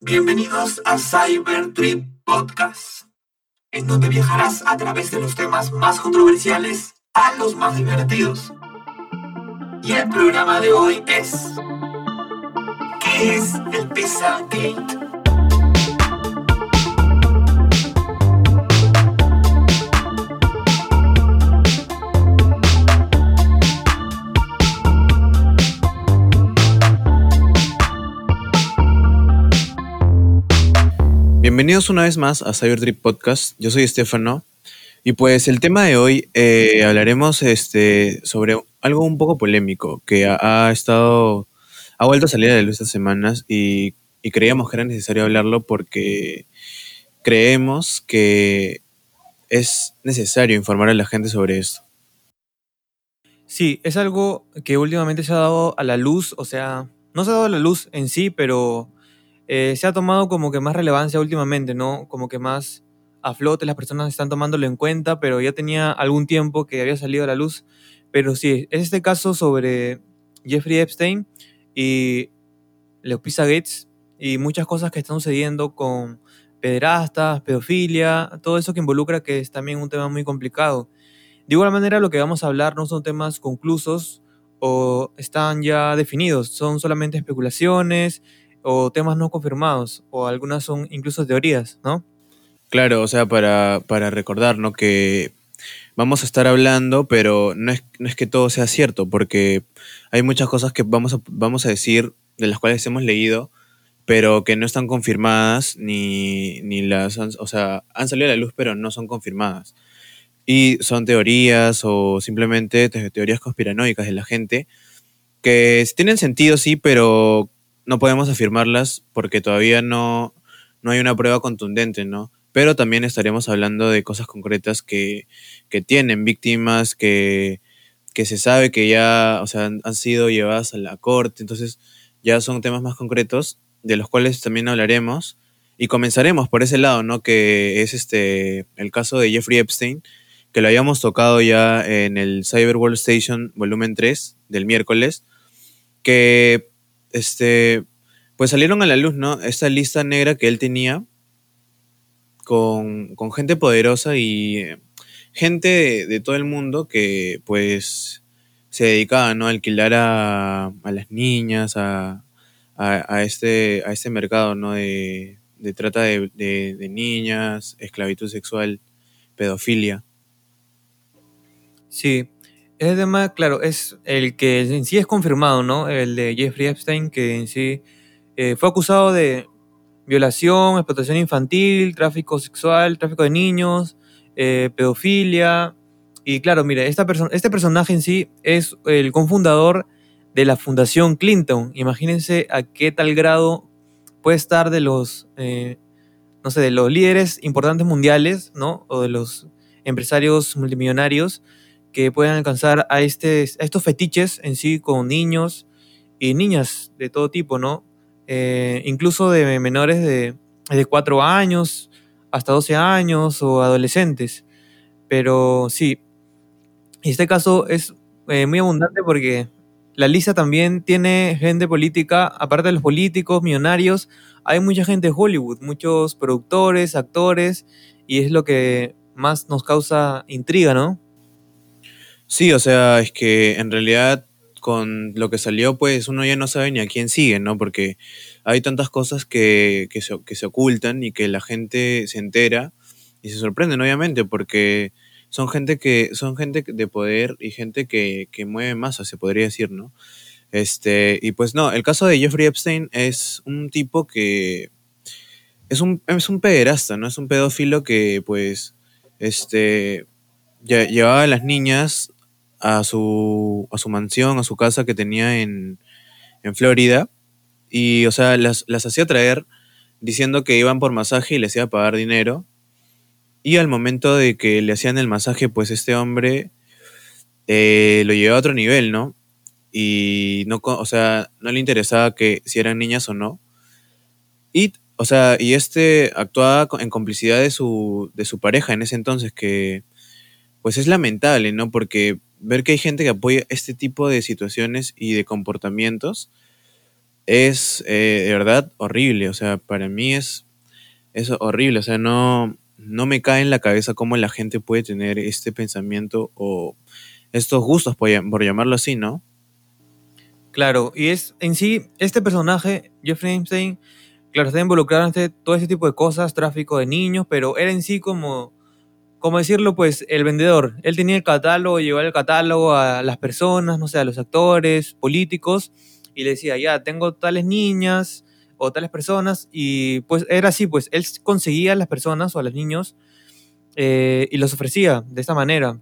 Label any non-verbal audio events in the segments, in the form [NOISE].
Bienvenidos a Cybertrip Podcast, en donde viajarás a través de los temas más controversiales a los más divertidos. Y el programa de hoy es... ¿Qué es el Pizzagate? Bienvenidos una vez más a Cybertrip Podcast. Yo soy Estefano. Y pues el tema de hoy eh, hablaremos este, sobre algo un poco polémico que ha, estado, ha vuelto a salir a la luz estas semanas y, y creíamos que era necesario hablarlo porque creemos que es necesario informar a la gente sobre esto. Sí, es algo que últimamente se ha dado a la luz, o sea, no se ha dado a la luz en sí, pero eh, se ha tomado como que más relevancia últimamente, ¿no? Como que más a flote, las personas están tomándolo en cuenta, pero ya tenía algún tiempo que había salido a la luz. Pero sí, es este caso sobre Jeffrey Epstein y los Gates y muchas cosas que están sucediendo con pederastas, pedofilia, todo eso que involucra que es también un tema muy complicado. De igual manera, lo que vamos a hablar no son temas conclusos o están ya definidos, son solamente especulaciones o temas no confirmados, o algunas son incluso teorías, ¿no? Claro, o sea, para, para recordar, ¿no? Que vamos a estar hablando, pero no es, no es que todo sea cierto, porque hay muchas cosas que vamos a, vamos a decir, de las cuales hemos leído, pero que no están confirmadas, ni, ni las han, o sea, han salido a la luz, pero no son confirmadas. Y son teorías o simplemente te- teorías conspiranoicas de la gente, que tienen sentido, sí, pero no podemos afirmarlas porque todavía no, no hay una prueba contundente, ¿no? Pero también estaremos hablando de cosas concretas que, que tienen víctimas, que, que se sabe que ya, o sea, han, sido llevadas a la corte, entonces ya son temas más concretos de los cuales también hablaremos y comenzaremos por ese lado, ¿no? Que es este el caso de Jeffrey Epstein, que lo habíamos tocado ya en el Cyber World Station volumen 3 del miércoles, que este pues salieron a la luz, ¿no? Esta lista negra que él tenía con, con gente poderosa y eh, gente de, todo el mundo que pues se dedicaba, ¿no? A alquilar a, a las niñas, a, a, a este, a este mercado, ¿no? De, de trata de, de- de niñas, esclavitud sexual, pedofilia. Sí, ese tema, claro, es el que en sí es confirmado, ¿no? El de Jeffrey Epstein, que en sí eh, fue acusado de violación, explotación infantil, tráfico sexual, tráfico de niños, eh, pedofilia. Y claro, mire, esta perso- este personaje en sí es el cofundador de la Fundación Clinton. Imagínense a qué tal grado puede estar de los, eh, no sé, de los líderes importantes mundiales, ¿no? O de los empresarios multimillonarios que puedan alcanzar a, este, a estos fetiches en sí con niños y niñas de todo tipo, ¿no? Eh, incluso de menores de, de 4 años hasta 12 años o adolescentes. Pero sí, este caso es eh, muy abundante porque la lista también tiene gente política, aparte de los políticos, millonarios, hay mucha gente de Hollywood, muchos productores, actores, y es lo que más nos causa intriga, ¿no? Sí, o sea, es que en realidad con lo que salió, pues uno ya no sabe ni a quién sigue, ¿no? Porque hay tantas cosas que, que se, que se ocultan y que la gente se entera y se sorprenden, obviamente, porque son gente que son gente de poder y gente que, que mueve masa, se podría decir, ¿no? Este, y pues no, el caso de Jeffrey Epstein es un tipo que es un, es un pederasta, ¿no? Es un pedófilo que, pues, este, lle- llevaba a las niñas a su, a su mansión, a su casa que tenía en, en Florida. Y, o sea, las, las hacía traer diciendo que iban por masaje y les iba a pagar dinero. Y al momento de que le hacían el masaje, pues este hombre eh, lo llevó a otro nivel, ¿no? Y no, o sea, no le interesaba que si eran niñas o no. Y, o sea, y este actuaba en complicidad de su, de su pareja en ese entonces, que pues es lamentable, ¿no? Porque ver que hay gente que apoya este tipo de situaciones y de comportamientos es eh, de verdad horrible. O sea, para mí es, es horrible. O sea, no, no me cae en la cabeza cómo la gente puede tener este pensamiento o estos gustos, por, por llamarlo así, ¿no? Claro, y es en sí, este personaje, Jeffrey Epstein, claro, está involucrado en este- todo ese tipo de cosas, tráfico de niños, pero era en sí como, como decirlo, pues, el vendedor. Él tenía el catálogo, llevaba el catálogo a las personas, no sé, a los actores, políticos, y le decía, ya, tengo tales niñas o tales personas, y pues era así, pues, él conseguía a las personas o a los niños eh, y los ofrecía de esta manera.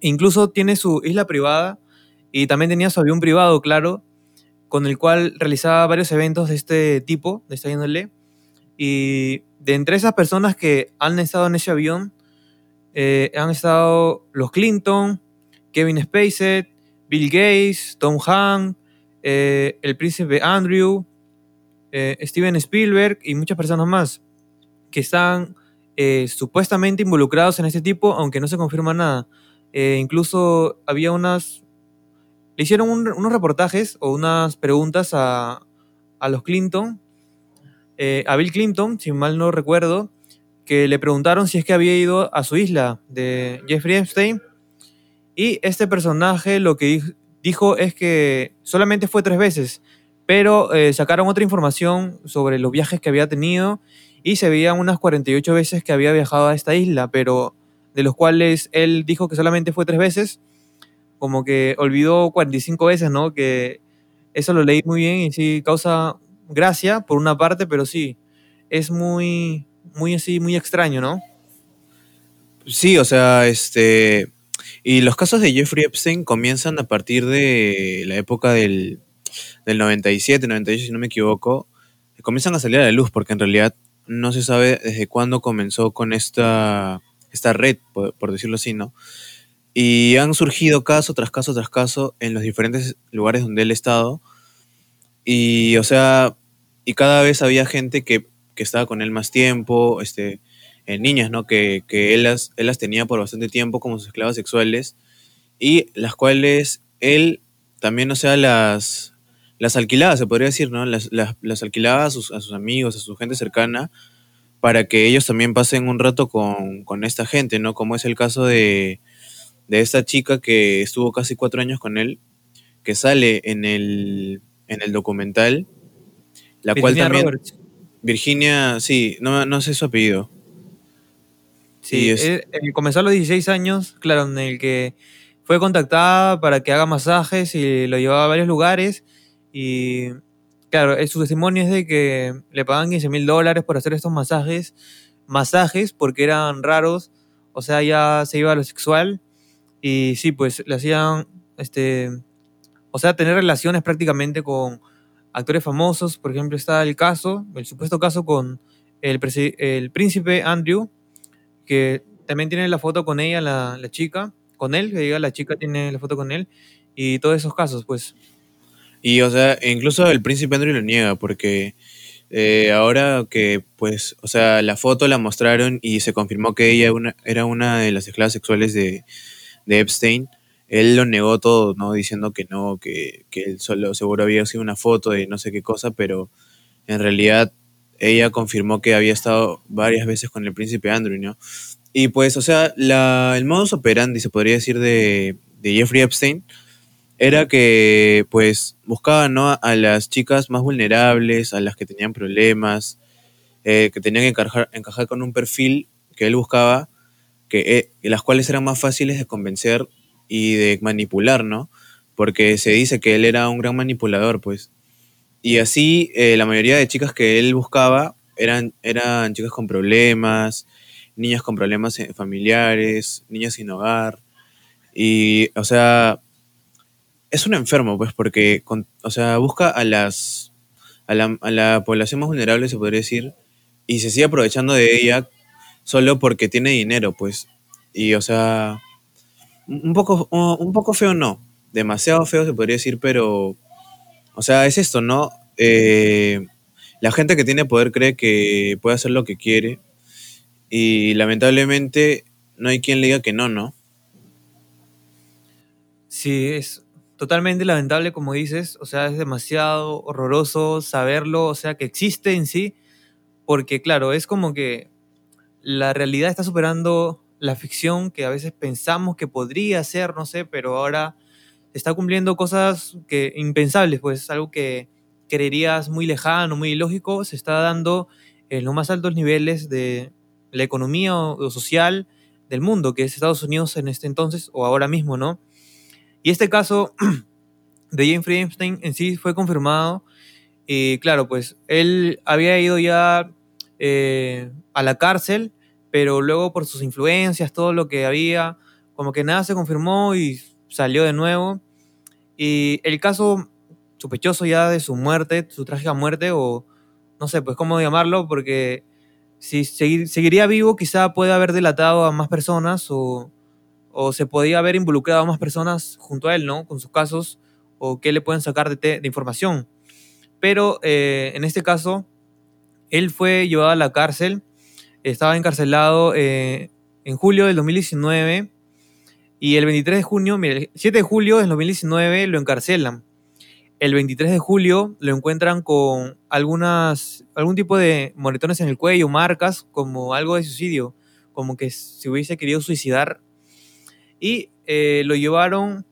Incluso tiene su isla privada y también tenía su avión privado, claro, con el cual realizaba varios eventos de este tipo, de esta índole. Y de entre esas personas que han estado en ese avión, eh, han estado los Clinton, Kevin Spacey, Bill Gates, Tom Hanks, eh, el príncipe Andrew, eh, Steven Spielberg y muchas personas más que están supuestamente involucrados en este tipo, aunque no se confirma nada. Incluso había unas... Le hicieron un- unos reportajes o unas preguntas a, a los Clinton, a Bill Clinton, si mal no recuerdo, que le preguntaron si es que había ido a su isla de Jeffrey Epstein. Y este personaje lo que di- dijo es que solamente fue tres veces, pero eh, sacaron otra información sobre los viajes que había tenido y se veían unas 48 veces que había viajado a esta isla, pero de los cuales él dijo que solamente fue tres veces, como que olvidó 45 veces, ¿no? Que eso lo leí muy bien y sí causa gracia por una parte, pero sí, es muy, muy así, muy extraño, ¿no? Sí, o sea, este. Y los casos de Jeffrey Epstein comienzan a partir de la época del, del 97, 98, si no me equivoco. Comienzan a salir a la luz porque en realidad no se sabe desde cuándo comenzó con esta, esta red, por, por decirlo así, ¿no? Y han surgido caso tras caso tras caso en los diferentes lugares donde él ha estado. Y, o sea, y cada vez había gente que, que estaba con él más tiempo, este, eh, niñas, ¿no? Que, que él, las, él las tenía por bastante tiempo como sus esclavas sexuales y las cuales él también, o sea, las, las alquilaba, se podría decir, ¿no? Las, las, las alquilaba a sus, a sus amigos, a su gente cercana, para que ellos también pasen un rato con, con esta gente, ¿no? Como es el caso de, de esta chica que estuvo casi cuatro años con él, que sale en el, en el documental, la cual también... Roberts. Virginia, sí, no, no sé su apellido. Sí, es- él- él comenzó a los 16 años, claro, en el que fue contactada para que haga masajes y lo llevaba a varios lugares. Y claro, eh, su testimonio es de que le pagaban 15 mil dólares por hacer estos masajes, masajes porque eran raros, o sea, ya se iba a lo sexual. Y sí, pues le hacían, este, o sea, tener relaciones prácticamente con actores famosos. Por ejemplo, está el caso, el supuesto caso con el, príncipe Andrew, que también tiene la foto con ella, la, la chica, con él, que diga, la chica tiene la foto con él, y todos esos casos, pues. Y, o sea, incluso el príncipe Andrew lo niega, porque eh, ahora que, pues, o sea, la foto la mostraron y se confirmó que ella una- era una de las esclavas sexuales de, de Epstein, él lo negó todo, ¿no? Diciendo que no, que, que él solo seguro había sido una foto de no sé qué cosa, pero en realidad ella confirmó que había estado varias veces con el príncipe Andrew, ¿no? Y pues, o sea, la, el modus operandi, se podría decir, de, de Jeffrey Epstein era que, pues, buscaba, ¿no? A las chicas más vulnerables, a las que tenían problemas, eh, que tenían que encajar, encajar con un perfil que él buscaba, que, eh, las cuales eran más fáciles de convencer y de manipular, ¿no? Porque se dice que él era un gran manipulador, pues. Y así, eh, la mayoría de chicas que él buscaba eran, eran chicas con problemas, niñas con problemas eh, familiares, niñas sin hogar. Y, o sea, es un enfermo, pues, porque, con- o sea, busca a las, a la, a la población más vulnerable, se podría decir, y se sigue aprovechando de ella solo porque tiene dinero, pues. Y, o sea, un poco, un poco feo no, demasiado feo se podría decir, pero, o sea, es esto, ¿no? Eh, la gente que tiene poder cree que puede hacer lo que quiere y lamentablemente no hay quien le diga que no, ¿no? Sí, es totalmente lamentable, como dices, o sea, es demasiado horroroso saberlo, o sea, que existe en sí, porque claro, es como que la realidad está superando la ficción que a veces pensamos que podría ser, no sé, pero ahora está cumpliendo cosas que impensables, pues algo que creerías muy lejano, muy ilógico, se está dando en los más altos niveles de la economía o, social del mundo, que es Estados Unidos en este entonces o ahora mismo, ¿no? Y este caso [CLEARS THROAT] de Jeffrey Epstein en sí fue confirmado y claro, pues él había ido ya eh, a la cárcel, pero luego por sus influencias, todo lo que había, como que nada se confirmó y salió de nuevo. Y el caso sospechoso ya de su muerte, su trágica muerte, o no sé, pues cómo llamarlo, porque si seguiría vivo quizá puede haber delatado a más personas o, se podía haber involucrado a más personas junto a él, ¿no? Con sus casos, o qué le pueden sacar de, de información. Pero eh, en este caso, él fue llevado a la cárcel, estaba encarcelado eh, en julio del 2019 y el 23 de junio, mire, el 7 de julio del 2019 lo encarcelan. El 23 de julio lo encuentran con algunas, algún tipo de moretones en el cuello, marcas, como algo de suicidio, como que se hubiese querido suicidar. Y eh, lo llevaron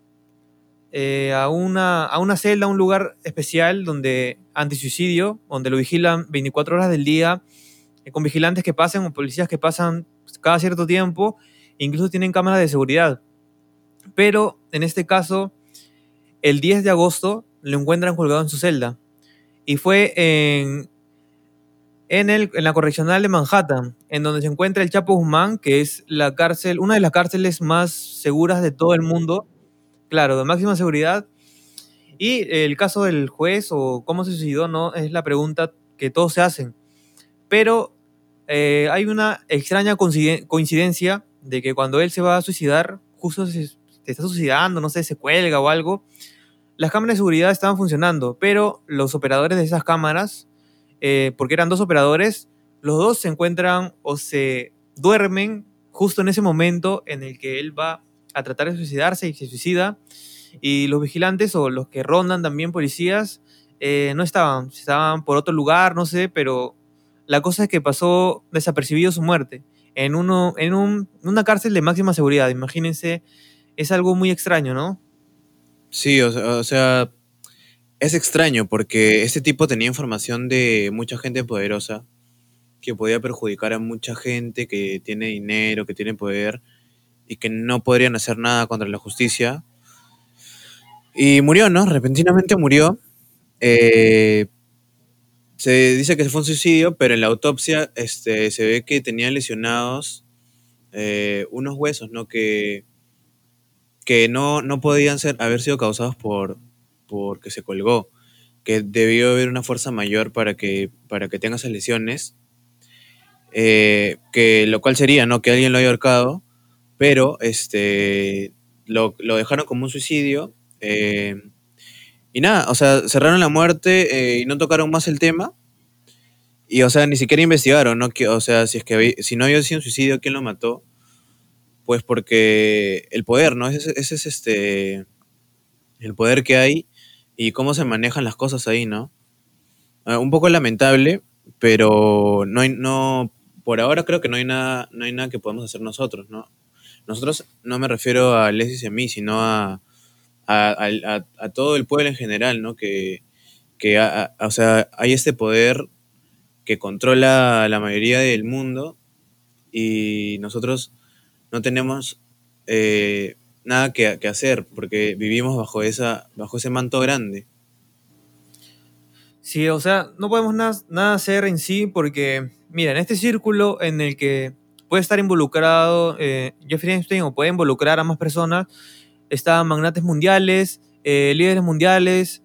eh, a, una, a una celda, a un lugar especial donde antisuicidio, donde lo vigilan 24 horas del día, con vigilantes que pasan o policías que pasan cada cierto tiempo, incluso tienen cámaras de seguridad. Pero en este caso, el 10 de agosto lo encuentran colgado en su celda. Y fue en, en la correccional de Manhattan, en donde se encuentra el Chapo Guzmán, que es la cárcel, una de las cárceles más seguras de todo el mundo. Claro, de máxima seguridad. Y el caso del juez o cómo se suicidó, no es la pregunta que todos se hacen. Pero eh, hay una extraña coincidencia de que cuando él se va a suicidar, justo se, te está suicidando, no sé, se cuelga o algo, las cámaras de seguridad estaban funcionando, pero los operadores de esas cámaras, eh, porque eran dos operadores, los dos se encuentran o se duermen justo en ese momento en el que él va a tratar de suicidarse y se suicida, y los vigilantes o los que rondan también policías eh, no estaban, estaban por otro lugar, no sé, pero la cosa es que pasó desapercibido su muerte en, uno, en un, una cárcel de máxima seguridad, imagínense es algo muy extraño, ¿no? Sí, o sea, es extraño porque este tipo tenía información de mucha gente poderosa que podía perjudicar a mucha gente que tiene dinero, que tiene poder y que no podrían hacer nada contra la justicia. Y murió, ¿no? Repentinamente murió. Eh, se dice que fue un suicidio, pero en la autopsia este, se ve que tenía lesionados eh, unos huesos, ¿no? Que que no, no podían ser, haber sido causados por porque se colgó, que debió haber una fuerza mayor para que, para que tenga esas lesiones, eh, que lo cual sería, ¿no? Que alguien lo haya ahorcado, pero este, lo, dejaron como un suicidio. Eh, y nada, o sea, cerraron la muerte eh, y no tocaron más el tema. Y, o sea, ni siquiera investigaron, ¿no? O sea, si es que si no había sido un suicidio, ¿quién lo mató? Pues porque el poder, ¿no? Ese, es este. El poder que hay y cómo se manejan las cosas ahí, ¿no? Ah, un poco lamentable, pero no hay, no, por ahora creo que no hay nada, no hay nada que podamos hacer nosotros, ¿no? Nosotros no me refiero a Leslie y a mí, sino a, a, todo el pueblo en general, ¿no? Que, que o sea, hay este poder que controla la mayoría del mundo y nosotros no tenemos eh, nada que, hacer porque vivimos bajo, esa, bajo ese manto grande. Sí, o sea, no podemos nada, hacer en sí porque, mira, en este círculo en el que puede estar involucrado eh, Jeffrey Einstein o puede involucrar a más personas, están magnates mundiales, eh, líderes mundiales,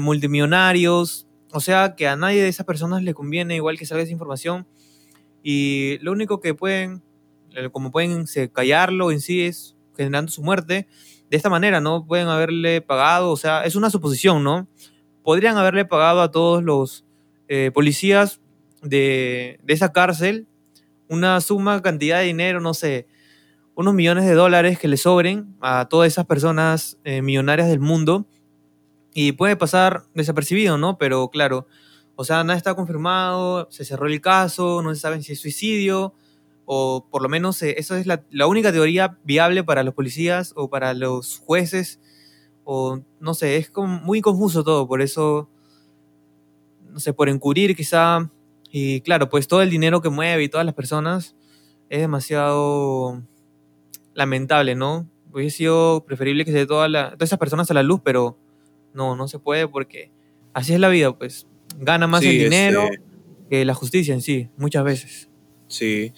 multimillonarios, o sea que a nadie de esas personas le conviene igual que salga esa información y lo único que pueden eh, como pueden callarlo en sí es generando su muerte. De esta manera, ¿no? Pueden haberle pagado, o sea, es una suposición, ¿no? Podrían haberle pagado a todos los eh, policías de, esa cárcel una suma cantidad de dinero, no sé, unos millones de dólares que le sobren a todas esas personas eh, millonarias del mundo y puede pasar desapercibido, ¿no? Pero claro, o sea, nada está confirmado, se cerró el caso, no se sabe si es suicidio, o por lo menos eh, eso es la, única teoría viable para los policías o para los jueces, o no sé, es muy confuso todo, por eso, no sé, por encubrir quizá, y claro, pues todo el dinero que mueve y todas las personas es demasiado lamentable, ¿no? Hubiese sido preferible que se dé toda la, todas esas personas a la luz, pero no, no se puede porque así es la vida, pues gana más Sí, el dinero este- que la justicia en sí, muchas veces. Sí,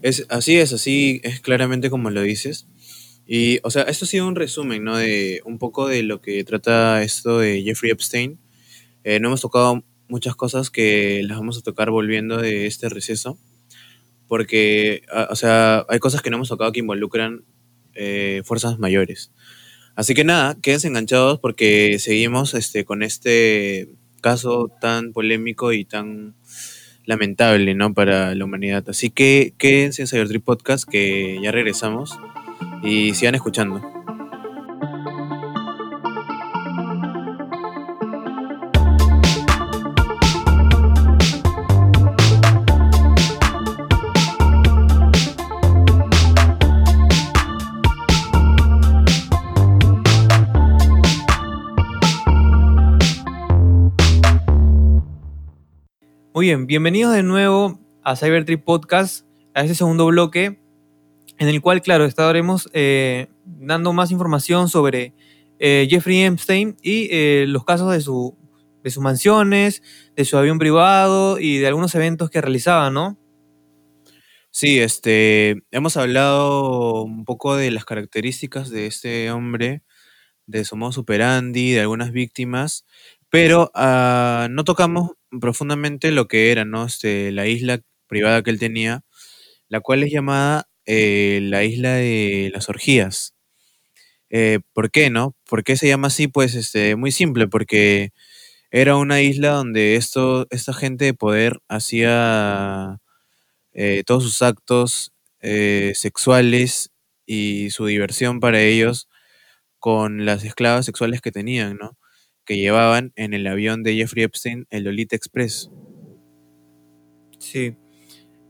es, así es, así es claramente como lo dices. Y, o sea, esto ha sido un resumen, ¿no? De un poco de lo que trata esto de Jeffrey Epstein. Eh, no hemos tocado muchas cosas que las vamos a tocar volviendo de este receso, porque, a- o sea, hay cosas que no hemos tocado que involucran eh, fuerzas mayores. Así que nada, quédense enganchados porque seguimos este, con este caso tan polémico y tan lamentable, ¿no? Para la humanidad. Así que quédense en Cybertrip Podcast que ya regresamos y sigan escuchando. Bien, bienvenidos de nuevo a Cybertrip Podcast, a este segundo bloque, en el cual, claro, estaremos eh, dando más información sobre eh, Jeffrey Epstein y eh, los casos de, su, de sus mansiones, de su avión privado y de algunos eventos que realizaba, ¿no? Sí, este, hemos hablado un poco de las características de este hombre, de su modo superandi, de algunas víctimas, pero ah, no tocamos profundamente lo que era, ¿no? Este, la isla privada que él tenía, la cual es llamada eh, la isla de las orgías. Eh, ¿por qué, no? ¿Por qué se llama así? Pues este, muy simple, porque era una isla donde esto, esta gente de poder hacía eh, todos sus actos sexuales y su diversión para ellos con las esclavas sexuales que tenían, ¿no? Que llevaban en el avión de Jeffrey Epstein, el Lolita Express. Sí.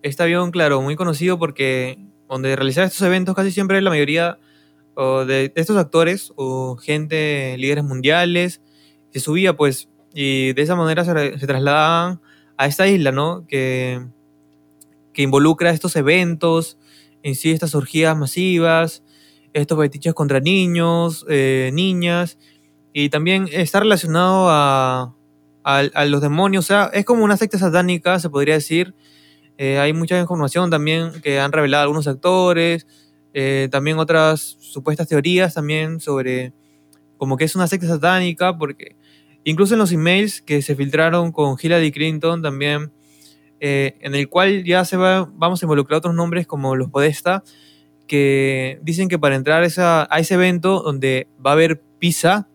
Este avión, claro, muy conocido porque donde realizaba estos eventos casi siempre la mayoría de, estos actores o gente, líderes mundiales, se subía pues y de esa manera se trasladaban a esta isla, ¿no? Que, que involucra estos eventos, en sí estas orgías masivas, estos fetiches contra niños, eh, niñas, y también está relacionado a, los demonios, o sea, es como una secta satánica, se podría decir. Eh, hay mucha información también que han revelado algunos actores, eh, también otras supuestas teorías también sobre como que es una secta satánica, porque incluso en los emails que se filtraron con Hillary Clinton también, eh, en el cual ya se va, vamos a involucrar otros nombres como los Podesta, que dicen que para entrar a ese evento donde va a haber pizza,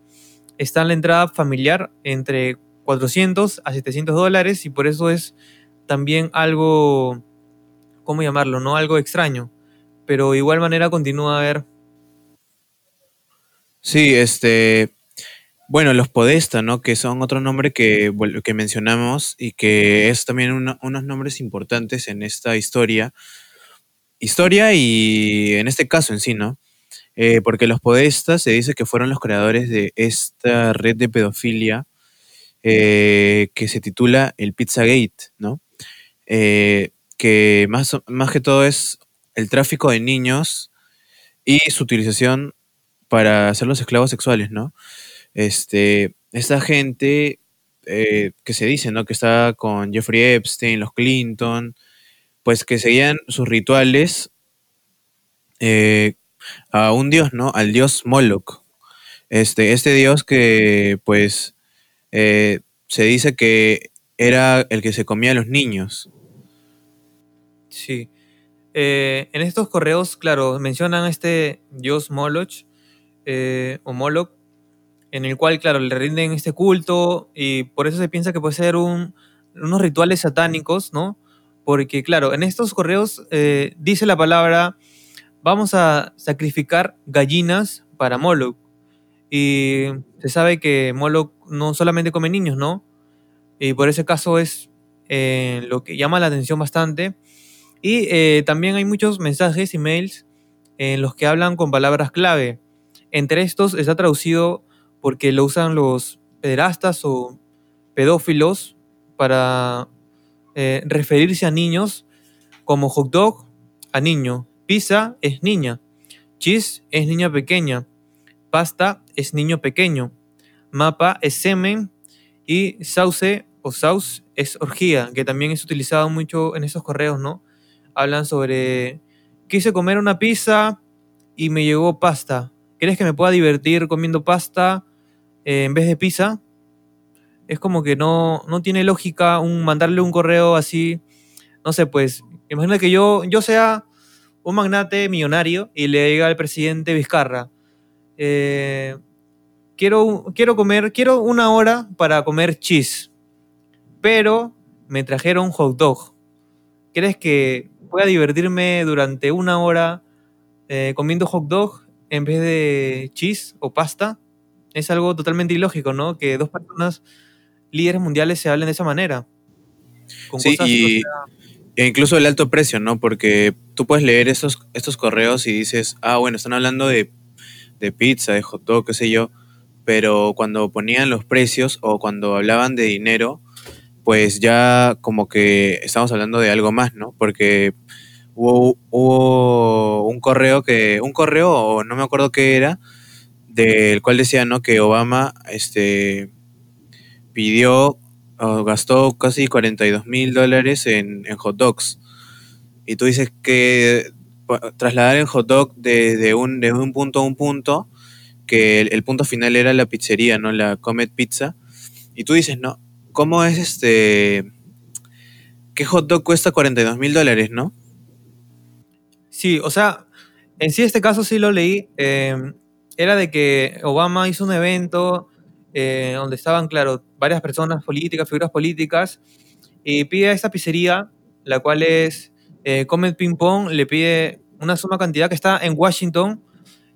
está en la entrada familiar entre 400 a 700 dólares y por eso es también algo, ¿cómo llamarlo? No algo extraño, pero de igual manera continúa a haber, Sí, este, bueno, los Podesta, ¿no? Que son otro nombre que, que mencionamos y que es también unos nombres importantes en esta historia. Historia y en este caso en sí, ¿no? Eh, porque los Podesta se dice que fueron los creadores de esta red de pedofilia eh, que se titula el Pizzagate, ¿no? Eh, que más, más que todo es el tráfico de niños y su utilización para hacer los esclavos sexuales, ¿no? Este, esta gente que se dice, ¿no? Que está con Jeffrey Epstein, los Clinton, pues que seguían sus rituales eh, a un dios, ¿no? Al dios Moloch. Este, este dios que, pues, eh, se dice que era el que se comía a los niños. sí. Eh, en estos correos, claro, mencionan este dios Moloch, eh, o Moloch, en el cual, claro, le rinden este culto y por eso se piensa que puede ser un, unos rituales satánicos, ¿no? Porque, claro, en estos correos dice la palabra vamos a sacrificar gallinas para Moloch. Y se sabe que Moloch no solamente come niños, ¿no? Y por ese caso es eh, lo que llama la atención bastante. Y eh, también hay muchos mensajes, emails, en los que hablan con palabras clave. Entre estos está traducido porque lo usan los pederastas o pedófilos para eh, referirse a niños como hot dog a niño, pizza es niña, cheese es niña pequeña, pasta es niño pequeño, mapa es semen y sauce o sauce es orgía, que también es utilizado mucho en esos correos, ¿no? Hablan sobre quise comer una pizza y me llegó pasta. ¿Crees que me pueda divertir comiendo pasta eh, en vez de pizza? Es como que no, no tiene lógica un, mandarle un correo así. No sé, pues, imagina que yo, yo sea un magnate millonario y le diga al presidente Vizcarra, eh, quiero, quiero comer, quiero una hora para comer cheese, pero me trajeron hot dog. ¿Crees que pueda divertirme durante una hora eh, comiendo hot dog en vez de cheese o pasta? Es algo totalmente ilógico, ¿no? Que dos personas líderes mundiales se hablen de esa manera. Con sí, y, e incluso el alto precio, ¿no? Porque tú puedes leer estos, estos correos y dices, ah, bueno, están hablando de, de pizza, de hot dog, qué sé yo, pero cuando ponían los precios o cuando hablaban de dinero, pues ya como que estamos hablando de algo más, ¿no? Porque hubo, un correo que, un correo, o no me acuerdo qué era, del cual decía, ¿no? Que Obama, este, pidió gastó casi 42 mil dólares en, hot dogs. Y tú dices que trasladar el hot dog de, un, de un punto a un punto, que el, punto final era la pizzería, ¿no? La Comet Pizza. Y tú dices, ¿no? ¿Cómo es este... ¿Qué hot dog cuesta 42 mil dólares, no? Sí, o sea, en sí este caso sí lo leí. Eh, era de que Obama hizo un evento eh, donde estaban, claro, varias personas políticas, figuras políticas, y pide a esta pizzería, la cual es eh, Comet Ping Pong, le pide una suma cantidad que está en Washington,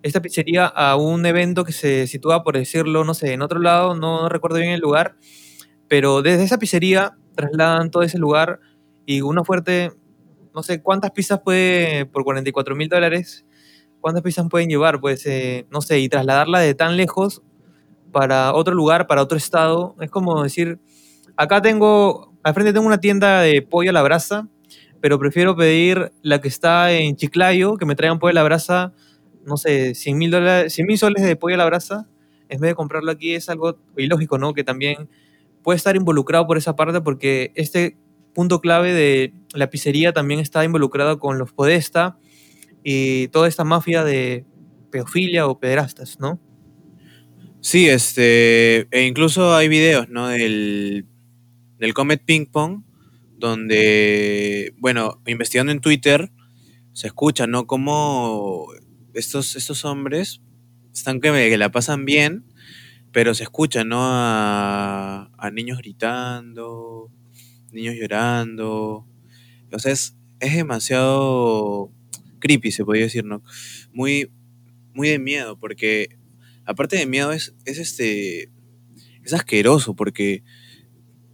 esta pizzería a un evento que se sitúa, por decirlo, no sé, en otro lado, no, recuerdo bien el lugar, pero desde esa pizzería trasladan todo ese lugar y una fuerte, no sé cuántas pizzas puede, por 44 mil dólares, cuántas pizzas pueden llevar, pues, eh, no sé, y trasladarla de tan lejos para otro lugar, para otro estado. Es como decir, acá tengo, al frente tengo una tienda de pollo a la brasa, pero prefiero pedir la que está en Chiclayo, que me traigan pollo a la brasa, no sé, 100 mil soles de pollo a la brasa, en vez de comprarlo aquí es algo ilógico, ¿no? Que también puede estar involucrado por esa parte porque este punto clave de la pizzería también está involucrado con los podesta y toda esta mafia de pedofilia o pederastas, ¿no? Sí, este, e incluso hay videos, ¿no? Del, del Comet Ping Pong, donde, bueno, investigando en Twitter, se escucha, ¿no? Cómo estos, estos hombres están que, la pasan bien, pero se escucha, ¿no? A, a, niños gritando, niños llorando. O sea, es, es demasiado creepy, se podría decir, ¿no? Muy, muy de miedo, porque aparte de miedo, es, es este. Es asqueroso porque,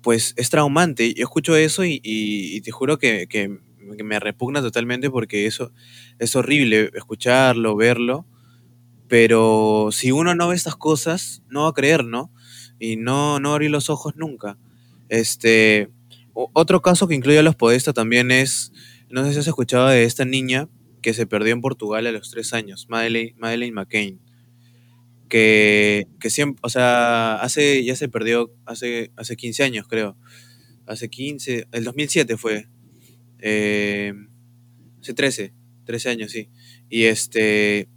pues, es traumante. Yo escucho eso y, te juro que, me repugna totalmente porque eso es horrible escucharlo, verlo. Pero si uno no ve estas cosas, no va a creer, ¿no? Y no, no abrir los ojos nunca. Este. Otro caso que incluye a los podestas también es. No sé si has escuchado de esta niña que se perdió en Portugal a los tres años, Madeleine, Madeleine McCain que, siempre, o sea, hace, ya se perdió hace, hace 15 años, creo. Hace 15, el 2007 fue. Eh, hace 13, 13 años, sí. Y este,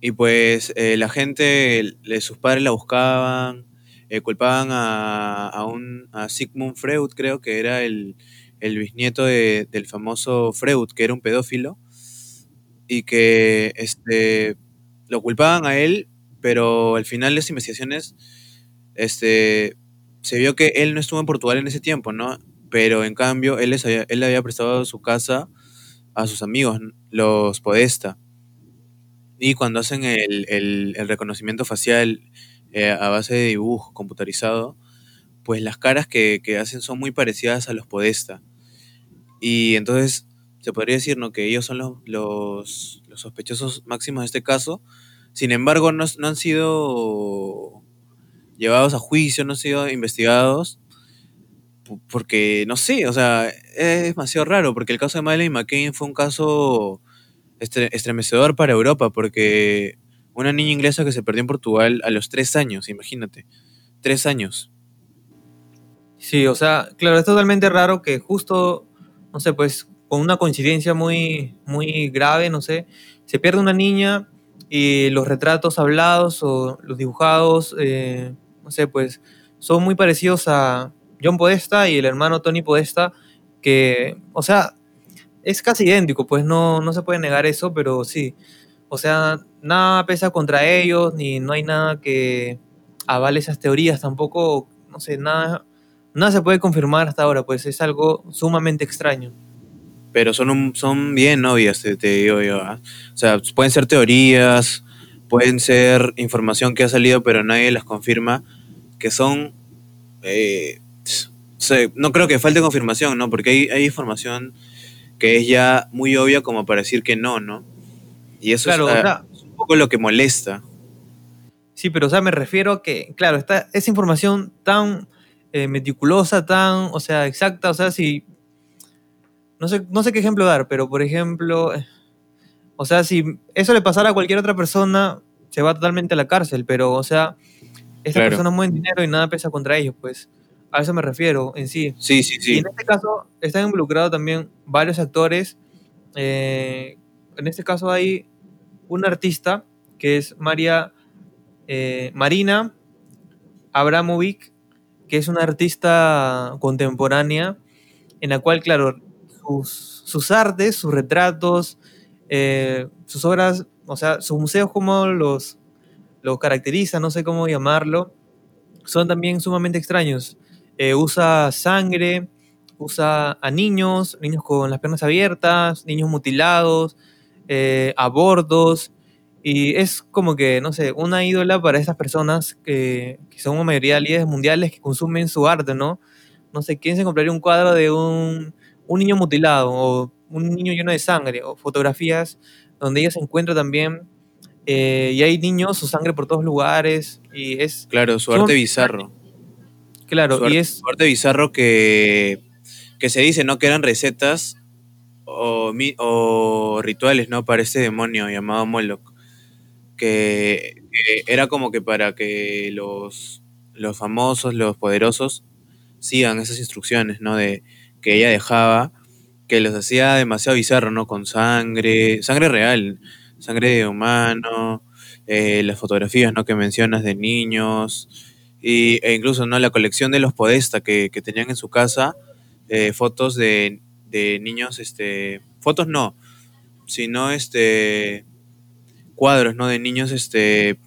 y pues eh, la gente, sus padres la buscaban, eh, culpaban a, a, un, Sigmund Freud, creo que era el, el bisnieto del famoso Freud, que era un pedófilo, y que este, lo culpaban a él pero al final de las investigaciones este, se vio que él no estuvo en Portugal en ese tiempo, ¿no? Pero en cambio él, les había, él le había prestado su casa a sus amigos, los Podesta. Y cuando hacen el, el- el reconocimiento facial eh, a base de dibujo computarizado, pues las caras que, que hacen son muy parecidas a los Podesta. Y entonces se podría decir ¿no? que ellos son los, los, los sospechosos máximos de este caso. Sin embargo, no, no han sido llevados a juicio, no han sido investigados. Porque, no sé, o sea, es demasiado raro, porque el caso de Madeleine McCain fue un caso estre- estremecedor para Europa, porque una niña inglesa que se perdió en Portugal a los tres años, imagínate, tres años. Sí, o sea, claro, es totalmente raro que justo, no sé, pues con una coincidencia muy, muy grave, no sé, se pierde una niña y los retratos hablados o los dibujados, eh, no sé, pues son muy parecidos a John Podesta y el hermano Tony Podesta, que, o sea, es casi idéntico, pues no, no se puede negar eso, pero sí, o sea, nada pesa contra ellos, ni no hay nada que avale esas teorías tampoco, no sé, nada Nada se puede confirmar hasta ahora, pues es algo sumamente extraño. Pero son, un- son bien obvias, te, te digo yo. ¿ah? O sea, pueden ser teorías, pueden ser información que ha salido, pero nadie las confirma, que son... eh, no creo que falte confirmación, ¿no? Porque hay, hay información que es ya muy obvia como para decir que no, ¿no? Y eso Claro, es, o sea, es un poco lo que molesta. sí, pero o sea, me refiero a que, claro, está esa información tan eh, meticulosa, tan, o sea, exacta, o sea, si, no sé, no sé qué ejemplo dar, pero por ejemplo, o sea, si eso le pasara a cualquier otra persona, se va totalmente a la cárcel, pero, o sea, estas Claro. personas mueven dinero y nada pesa contra ellos, pues, a eso me refiero en sí. Sí, sí, Y sí. en este caso están involucrados también varios actores. eh, en este caso hay una artista que es María eh, Marina Abramovic, que es una artista contemporánea en la cual, claro, sus, artes, sus retratos, eh, sus obras, o sea, sus museos como los, los caracteriza, no sé cómo llamarlo, son también sumamente extraños. Eh, usa sangre, usa a niños, niños con las piernas abiertas, niños mutilados, eh, abortos, y es como que, no sé, una ídola para esas personas que, que son una mayoría de líderes mundiales que consumen su arte, ¿no? No sé, ¿quién se compraría un cuadro de un, un niño mutilado o un niño lleno de sangre o fotografías donde ella se encuentra también eh, y hay niños, su sangre por todos lugares y es, Claro, su arte bizarro. claro, su, y arte, es, su arte bizarro que, que se dice, ¿no? Que eran recetas o, o rituales, ¿no? Para este demonio llamado Moloch. Que, que era como que para que los, los famosos, los poderosos, sigan esas instrucciones, ¿no? De que ella dejaba, que los hacía demasiado bizarro, ¿no? Con sangre, sangre real, sangre de humano, eh, las fotografías, ¿no? Que mencionas de niños, y, e incluso, ¿no? La colección de los Podesta que, que tenían en su casa, eh, fotos de, de niños, este, fotos no, sino, este, cuadros, ¿no? De niños, este,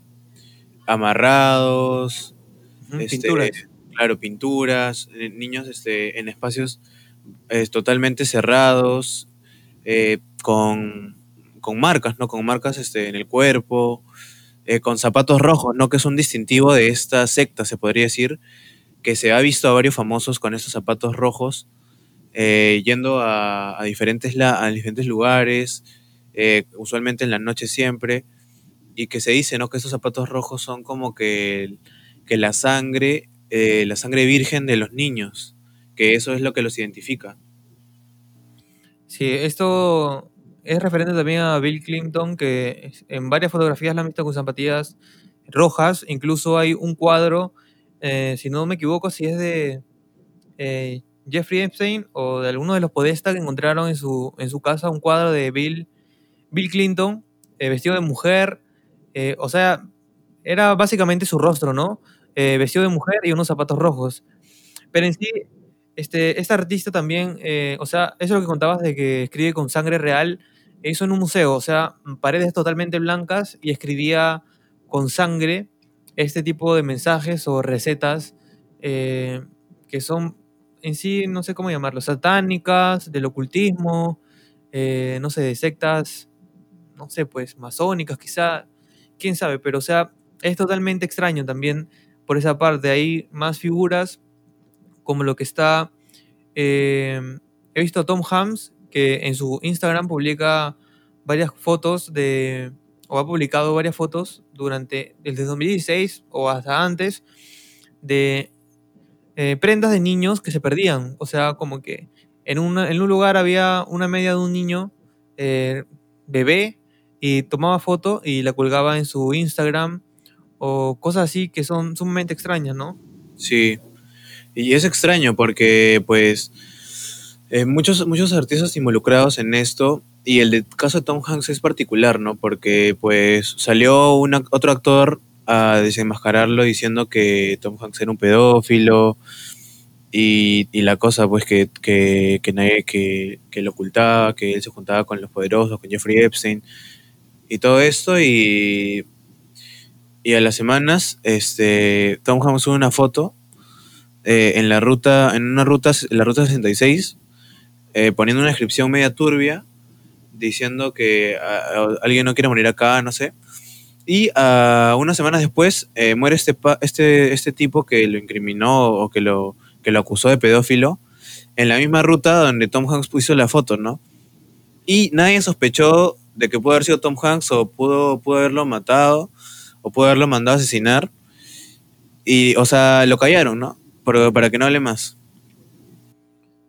amarrados, este, pinturas. claro, pinturas, eh, niños este, en espacios eh, totalmente cerrados, eh, con, con marcas, ¿no? Con marcas este, en el cuerpo, eh, con zapatos rojos, ¿no? Que es un distintivo de esta secta, se podría decir, que se ha visto a varios famosos con estos zapatos rojos, eh, yendo a, diferentes a diferentes lugares, usualmente en la noche siempre, y que se dice, ¿no? Que estos zapatos rojos son como que, que la sangre, la sangre virgen de los niños, que eso es lo que los identifica. Sí, esto es referente también a Bill Clinton, que en varias fotografías la han visto con zapatillas rojas. Incluso hay un cuadro, eh, si no me equivoco, si es de eh, Jeffrey Epstein o de alguno de los Podesta que encontraron en su, en su casa un cuadro de Bill, Bill Clinton eh, vestido de mujer. o sea, era básicamente su rostro, ¿no? Vestido de mujer y unos zapatos rojos. Pero en sí, este, esta artista también, eh, o sea, eso es lo que contabas de que escribe con sangre real, hizo en un museo, o sea, paredes totalmente blancas y escribía con sangre este tipo de mensajes o recetas eh, que son en sí, no sé cómo llamarlo, satánicas, del ocultismo, eh, no sé, de sectas, no sé, pues masónicas quizá, quién sabe, pero o sea, es totalmente extraño también por esa parte. Hay más figuras como lo que está... eh, he visto a Tom Hams que en su Instagram publica varias fotos de... o ha publicado varias fotos durante desde 2016 o hasta antes de eh, prendas de niños que se perdían. O sea, como que en, una- en un lugar había una media de un niño eh, bebé y tomaba foto y la colgaba en su Instagram o cosas así que son sumamente extrañas, ¿no? Sí. Y es extraño porque, pues, eh, muchos, muchos artistas involucrados en esto, y el de- caso de Tom Hanks es particular, ¿no? Porque, pues, salió un ac- otro actor a desenmascararlo diciendo que Tom Hanks era un pedófilo y, y la cosa, pues, que, que, que nadie que, que lo ocultaba, que él se juntaba con los poderosos, con Jeffrey Epstein y todo esto, y, y a las semanas, este, Tom Hanks sube una foto eh, en la ruta, en una ruta, en la ruta 66, eh, poniendo una descripción media turbia, diciendo que a- a- alguien no quiere morir acá, no sé. Y ah, unas semanas después eh, muere este, este, este tipo que lo incriminó o que lo, que lo acusó de pedófilo en la misma ruta donde Tom Hanks puso la foto, ¿no? Y nadie sospechó de que pudo haber sido Tom Hanks o pudo, pudo haberlo matado o pudo haberlo mandado a asesinar. Y, o sea, lo callaron, ¿no? Pero para que no hable más.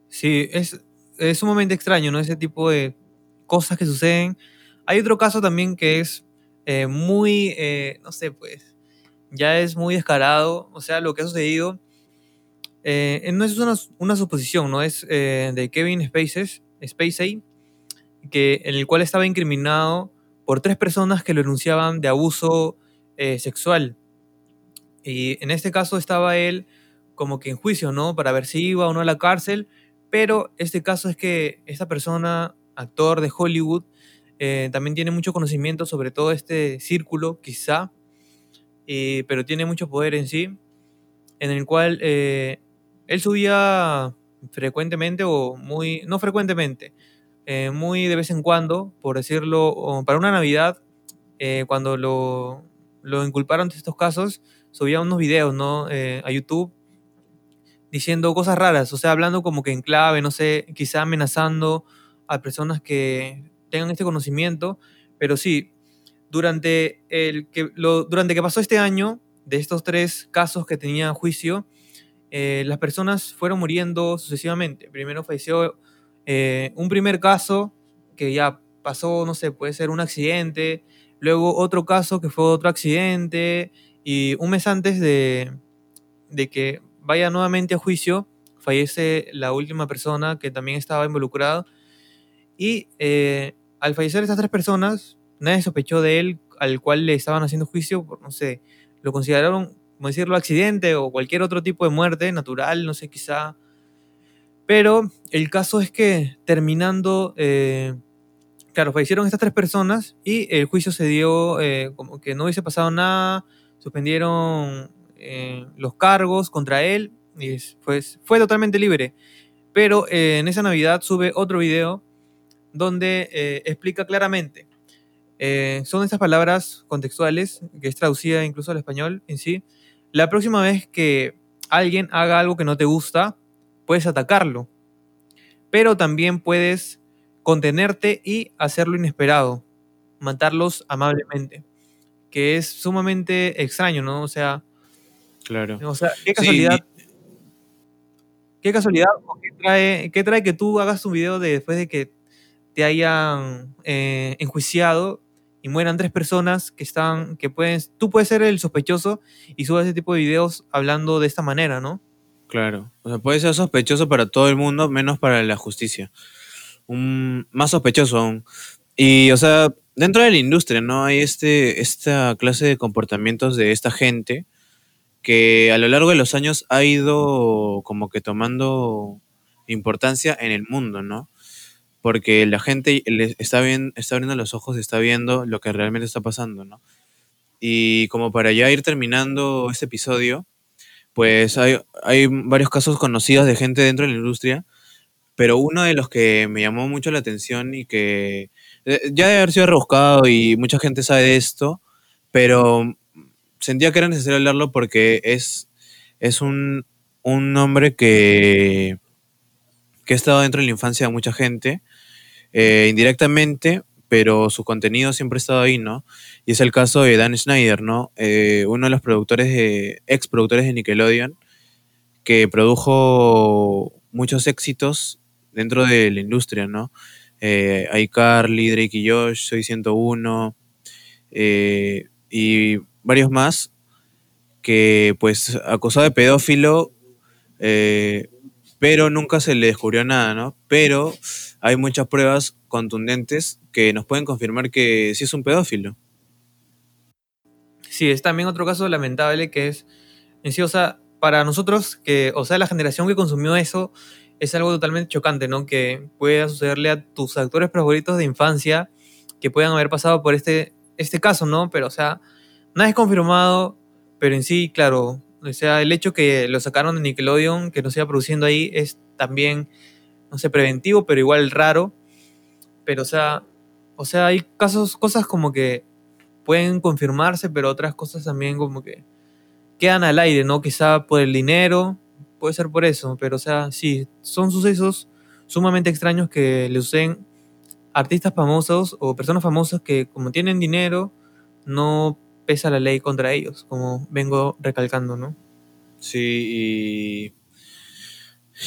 Sí, es, es sumamente extraño, ¿no? Ese tipo de cosas que suceden. Hay otro caso también que es eh, muy, eh, no sé, pues, ya es muy descarado. O sea, lo que ha sucedido eh, no es una, una suposición, ¿no? Es de Kevin Spacey, que, en el cual estaba incriminado por tres personas que lo denunciaban de abuso sexual. Y en este caso estaba él como que en juicio, ¿no? Para ver si iba o no a la cárcel. Pero este caso es que esta persona, actor de Hollywood, eh, también tiene mucho conocimiento sobre todo este círculo, quizá, eh, pero tiene mucho poder en sí, en el cual eh, él subía frecuentemente o muy, no frecuentemente, eh, muy de vez en cuando, por decirlo, para una Navidad, eh, cuando lo, lo inculparon de estos casos, subía unos videos, ¿no? Eh, a YouTube diciendo cosas raras, o sea, hablando como que en clave, no sé, quizá amenazando a personas que tengan este conocimiento, pero sí, durante el que, lo, durante que pasó este año, de estos tres casos que tenía en juicio, eh, las personas fueron muriendo sucesivamente. Primero falleció eh, un primer caso que ya pasó, no sé, puede ser un accidente, luego otro caso que fue otro accidente, y un mes antes de, de que vaya nuevamente a juicio, fallece la última persona que también estaba involucrada. Y eh, al fallecer estas tres personas, nadie sospechó de él, al cual le estaban haciendo juicio, por, no sé, lo consideraron, como decirlo, accidente o cualquier otro tipo de muerte natural, no sé, quizá. Pero el caso es que terminando, eh, claro, fallecieron estas tres personas y el juicio se dio eh, como que no hubiese pasado nada, suspendieron eh, los cargos contra él y pues fue totalmente libre. Pero eh, en esa Navidad sube otro video donde eh, explica claramente. son estas palabras contextuales, que es traducida incluso al español en sí. La próxima vez que alguien haga algo que no te gusta, puedes atacarlo. Pero también puedes contenerte y hacerlo inesperado. Matarlos amablemente. Que es sumamente extraño, ¿no? O sea, Claro. o sea, qué Sí, casualidad. Qué casualidad o qué trae, qué trae que tú hagas un video de después de que te hayan eh, enjuiciado y mueran tres personas que están, que pueden, tú puedes ser el sospechoso y subas ese tipo de videos hablando de esta manera, ¿no? Claro. O sea, puede ser sospechoso para todo el mundo, menos para la justicia. Un, más sospechoso aún. Y, o sea, dentro de la industria, ¿no? Hay este, esta clase de comportamientos de esta gente que a lo largo de los años ha ido como que tomando importancia en el mundo, ¿no? Porque la gente está, bien, está abriendo los ojos y está viendo lo que realmente está pasando, ¿no? Y como para ya ir terminando este episodio, pues hay, hay varios casos conocidos de gente dentro de la industria pero uno de los que me llamó mucho la atención y que eh, ya debe haber sido rebuscado y mucha gente sabe de esto, pero sentía que era necesario hablarlo porque es, es un, un hombre que, que ha estado dentro de la infancia de mucha gente, eh, indirectamente, pero su contenido siempre ha estado ahí, ¿no? Y es el caso de Dan Schneider, ¿no? Eh, uno de los productores, de, ex productores de Nickelodeon, que produjo muchos éxitos dentro de la industria, ¿no? Eh, iCarly, Drake y Josh, Soy 101, eh, y varios más, que pues acusó de pedófilo, eh, pero nunca se le descubrió nada, ¿no? Pero hay muchas pruebas contundentes que nos pueden confirmar que sí es un pedófilo. Sí, es también otro caso lamentable que es, en sí, o sea, para nosotros, que, o sea, la generación que consumió eso, es algo totalmente chocante, ¿no? Que pueda sucederle a tus actores favoritos de infancia que puedan haber pasado por este, este caso, ¿no? Pero, o sea, nada es confirmado, pero en sí, claro, o sea, el hecho que lo sacaron de Nickelodeon, que no se iba produciendo ahí, es también, no sé, preventivo, pero igual raro. Pero, o sea, o sea, hay casos, cosas como que pueden confirmarse, pero otras cosas también como que quedan al aire, ¿no? Quizá por el dinero, puede ser por eso, pero o sea, sí, son sucesos sumamente extraños que le suceden artistas famosos o personas famosas que como tienen dinero, no pesa la ley contra ellos, como vengo recalcando, ¿no? Sí,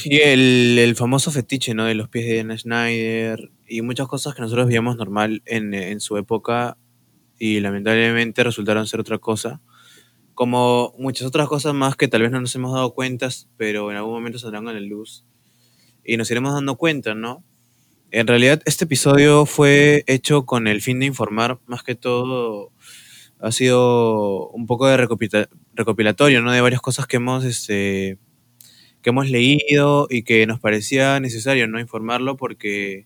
y, y el, el famoso fetiche, ¿no? De los pies de Anna Schneider y muchas cosas que nosotros veíamos normal en, en su época y lamentablemente resultaron ser otra cosa como muchas otras cosas más que tal vez no nos hemos dado cuenta, pero en algún momento saldrán a la luz y nos iremos dando cuenta, ¿no? En realidad este episodio fue hecho con el fin de informar, más que todo ha sido un poco de recopilatorio, ¿no? De varias cosas que hemos, este, que hemos leído y que nos parecía necesario, ¿no? Informarlo porque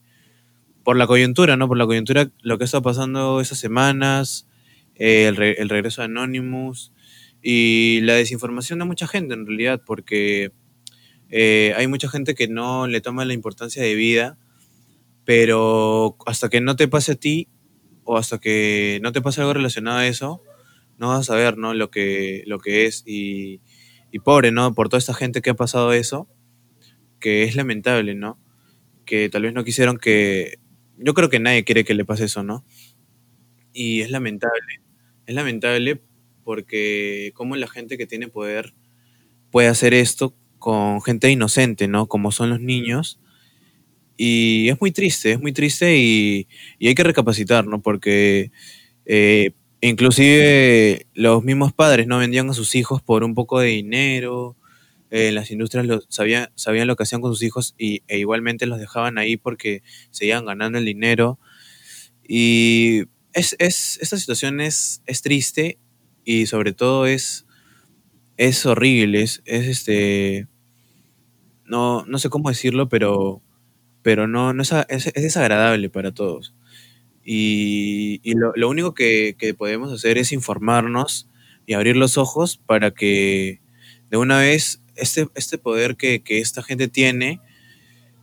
por la coyuntura, ¿no? Por la coyuntura, lo que está pasando esas semanas, eh, el, re el regreso de Anonymous, y la desinformación de mucha gente en realidad, porque eh, hay mucha gente que no le toma la importancia de vida, pero hasta que no te pase a ti hasta que no te pase algo relacionado a eso, no vas a saber ¿no? Lo, que, lo que es. Y, y pobre, ¿no? Por toda esta gente que ha pasado eso, que es lamentable, ¿no? Que tal vez no quisieron que... Yo creo que nadie quiere que le pase eso, ¿no? Y es lamentable. Es lamentable porque cómo la gente que tiene poder puede hacer esto con gente inocente, ¿no? Como son los niños. Y es muy triste, es muy triste y, y hay que recapacitar, ¿no? Porque eh, inclusive los mismos padres no vendían a sus hijos por un poco de dinero, eh, las industrias lo, sabían, sabían lo que hacían con sus hijos y, e igualmente los dejaban ahí porque seguían ganando el dinero. Y es, es, esta situación es, es triste y sobre todo es, es horrible, es, es este, no, no sé cómo decirlo, pero, pero no, no es, es, es desagradable para todos. Y, y lo, lo, único que, que, podemos hacer es informarnos y abrir los ojos para que de una vez este, este poder que, que esta gente tiene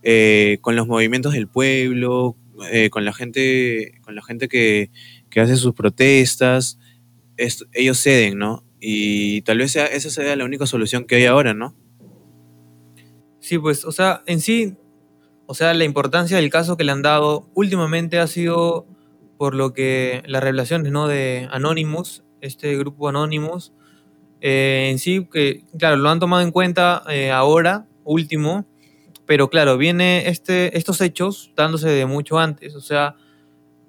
eh, con los movimientos del pueblo, eh, con la gente, con la gente que, que hace sus protestas, ellos ceden, ¿no? Y tal vez sea, esa sea la única solución que hay ahora, ¿no? Sí, pues, o sea, en sí, o sea, la importancia del caso que le han dado últimamente ha sido por lo que las revelaciones, ¿no? De Anonymous, este grupo Anonymous, eh, en sí, que, claro, lo han tomado en cuenta eh, ahora, último, pero claro, viene este, estos hechos dándose de mucho antes, o sea,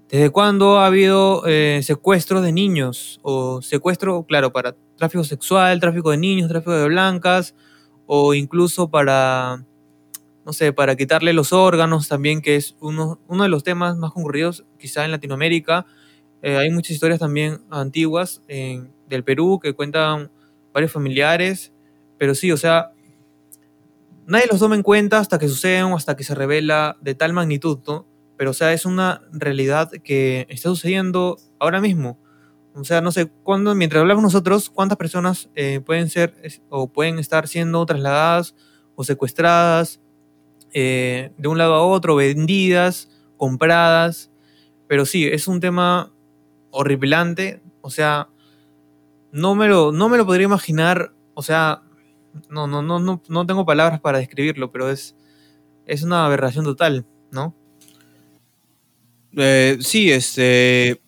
¿Desde cuándo ha habido eh, secuestros de niños? O secuestro, claro, para tráfico sexual, tráfico de niños, tráfico de blancas, o incluso para, no sé, para quitarle los órganos también, que es uno, uno de los temas más concurridos quizá en Latinoamérica. Eh, hay muchas historias también antiguas del Perú que cuentan varios familiares, pero sí, o sea, nadie los toma en cuenta hasta que suceden o hasta que se revela de tal magnitud, pero o sea, es una realidad que está sucediendo ahora mismo. O sea, no sé, cuándo, mientras hablamos nosotros, cuántas personas eh, pueden ser o pueden estar siendo trasladadas o secuestradas eh, de un lado a otro, vendidas, compradas. Pero sí, es un tema horripilante. O sea, no me lo, no me lo podría imaginar. O sea, no, no, no, no, no tengo palabras para describirlo, pero es, es una aberración total, ¿no? Eh, sí, este.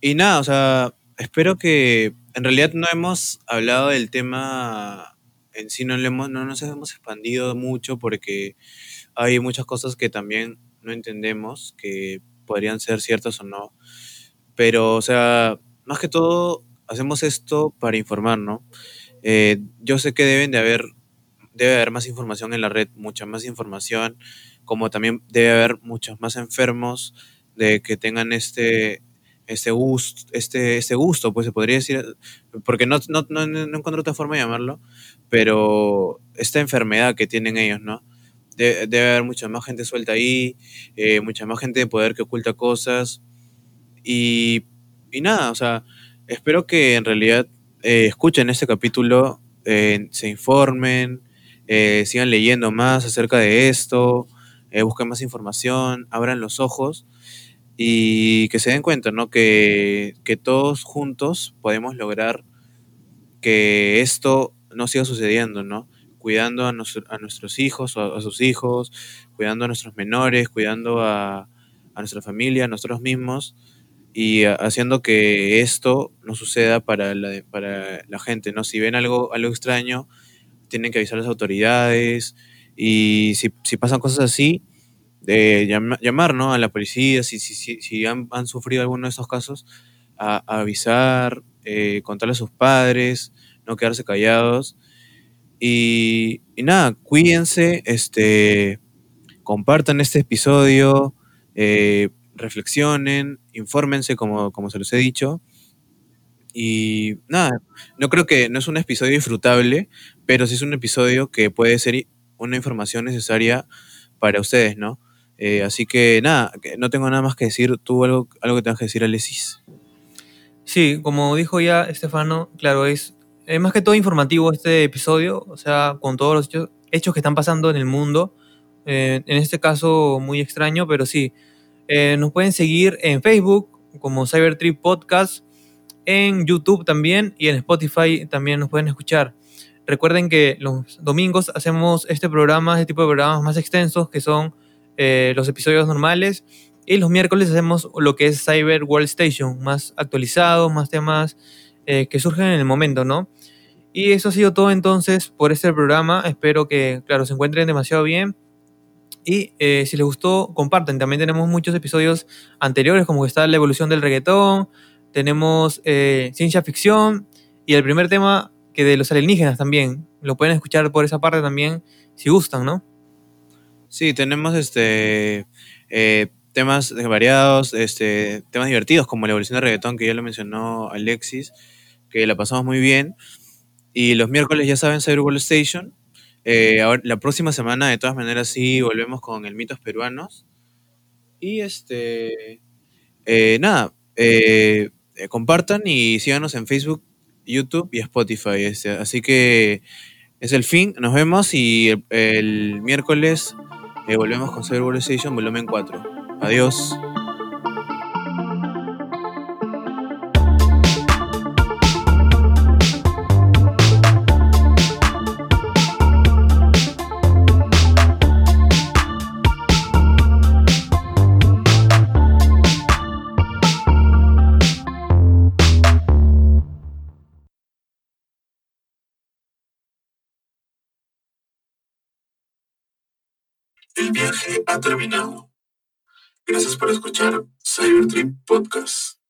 Y nada, o sea, espero que. En realidad no hemos hablado del tema en sí, no, le hemos, no nos hemos expandido mucho porque hay muchas cosas que también no entendemos, que podrían ser ciertas o no. Pero, o sea, más que todo, hacemos esto para informar, ¿no? Eh, yo sé que deben de haber, debe haber más información en la red, mucha más información, como también debe haber muchos más enfermos de que tengan este, este gusto, este, este gusto, pues se podría decir, porque no, no, no, no encuentro otra forma de llamarlo, pero esta enfermedad que tienen ellos, ¿no? De- debe haber mucha más gente suelta ahí, eh, mucha más gente de poder que oculta cosas, y, y nada, o sea, espero que en realidad eh, escuchen este capítulo, eh, se informen, sigan leyendo más acerca de esto, busquen más información, abran los ojos y que se den cuenta, ¿no? Que, que todos juntos podemos lograr que esto no siga sucediendo, ¿no? Cuidando a, nuestro- a nuestros hijos, a, sus hijos, cuidando a nuestros menores, cuidando a, a nuestra familia, a nosotros mismos, y haciendo que esto no suceda para la, para la gente, ¿no? Si ven algo, algo extraño, tienen que avisar a las autoridades, y si, si pasan cosas así, de llama- llamar, ¿no? A la policía, si, si, si, si han, sufrido alguno de estos casos, a, a avisar, eh, contarle a sus padres, no quedarse callados. Y, nada, cuídense, este, compartan este episodio, eh, reflexionen, infórmense como, como se los he dicho. Y nada, no creo que no es un episodio disfrutable, pero sí es un episodio que puede ser una información necesaria para ustedes, ¿no? Eh, así que nada, no tengo nada más que decir. ¿Tú algo, algo que tengas que decir, Alexis? Sí, como dijo ya Estefano, claro, es, es más que todo informativo este episodio, o sea, con todos los hechos, que están pasando en el mundo. Eh, en este caso, muy extraño, pero sí. Eh, nos pueden seguir en Facebook como Cybertrip Podcast, en YouTube también y en Spotify también nos pueden escuchar. Recuerden que los domingos hacemos este programa, este tipo de programas más extensos que son eh, los episodios normales y los miércoles hacemos lo que es Cyber World Station, más actualizado, más temas que surgen en el momento, ¿no? Y eso ha sido todo entonces por este programa. Espero que, claro, se encuentren demasiado bien. Y eh, si les gustó, comparten. También tenemos muchos episodios anteriores, como que está la evolución del reggaetón, tenemos eh, ciencia ficción y el primer tema que de los alienígenas también. Lo pueden escuchar por esa parte también, si gustan, ¿no? Sí, tenemos este eh, temas variados, este, temas divertidos como la evolución del reggaetón, que ya lo mencionó Alexis, que la pasamos muy bien. Y los miércoles ya saben Cyber World Station. Eh, ahora- la próxima semana, de todas maneras, sí volvemos con el mitos peruanos. Y este eh, nada, eh, compartan y síganos en Facebook, YouTube y Spotify. este, así que es el fin, nos vemos y el, el miércoles volvemos con Cyber World Station volumen 4. Adiós. Viaje terminado. Gracias por escuchar Cybertrip Podcast.